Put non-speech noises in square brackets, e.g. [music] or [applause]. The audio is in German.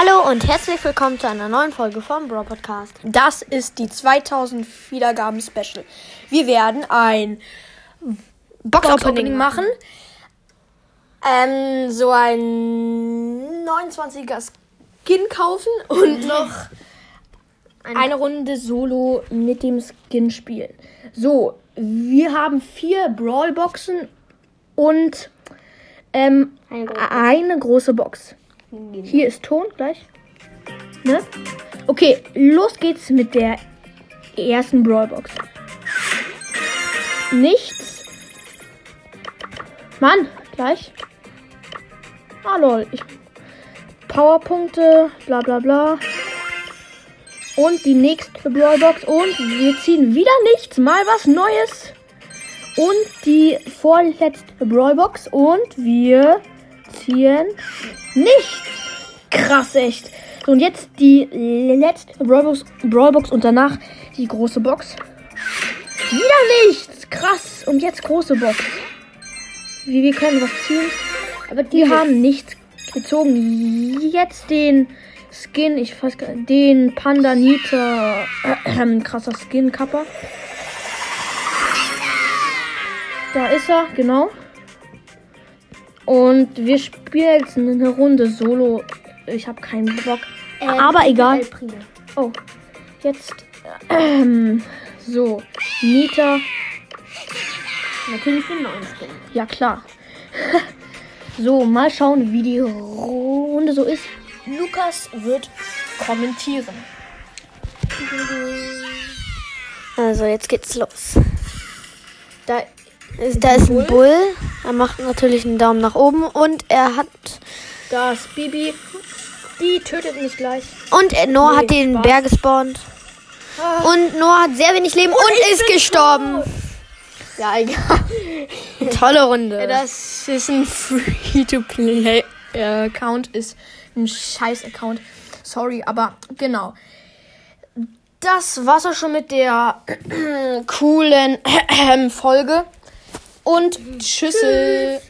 Hallo und herzlich willkommen zu einer neuen Folge vom Bro Podcast. Das ist die 2000 Wiedergaben Special. Wir werden ein Box-Opening machen. Ähm, so ein 29er Skin kaufen und noch eine Runde Solo mit dem Skin spielen. So, wir haben vier Brawl-Boxen und ähm, Eine große. eine große Box. Hier ist Ton gleich. Ne? Okay, los geht's mit der ersten Brawlbox. Nichts. Mann, gleich. Ah lol. Ich Powerpunkte, bla bla bla. Und die nächste Brawlbox. Und wir ziehen wieder nichts. Mal was Neues. Und die vorletzte Brawlbox. Und wir ziehen nichts. Krass, echt. So, und jetzt die letzte Brawlbox, Brawlbox und danach die große Box. Wieder nichts. Krass. Und jetzt große Box. Wie wir können was ziehen. Aber die haben nichts gezogen. Jetzt den Skin, ich weiß gar nicht, den Panda Nita. Äh, [clears throat] krasser Skin Kappa. Da ist er, genau. Und wir spielen jetzt eine Runde Solo. Ich habe keinen Bock. Aber egal. Oh, jetzt. Ähm, so, Nita. Natürlich den neuen Skin. Ja, klar. [laughs] so, mal schauen, wie die Runde so ist. Lukas wird kommentieren. Also jetzt geht's los. Da ist, Da ist ein Bull. Er macht natürlich einen Daumen nach oben und er hat Da ist Bibi. Die tötet mich gleich. und Noah Nee, hat den Spaß. Bär gespawnt. Ah. Und Noah hat sehr wenig Leben und, ich ist gestorben. tot. Ja, egal. [laughs] Tolle Runde. Das ist ein Free-to-Play-Account, ist ein Scheiß-Account. Sorry, aber genau. Das war's auch schon mit der [clears throat] coolen [clears throat] Folge. Und Tschüssel.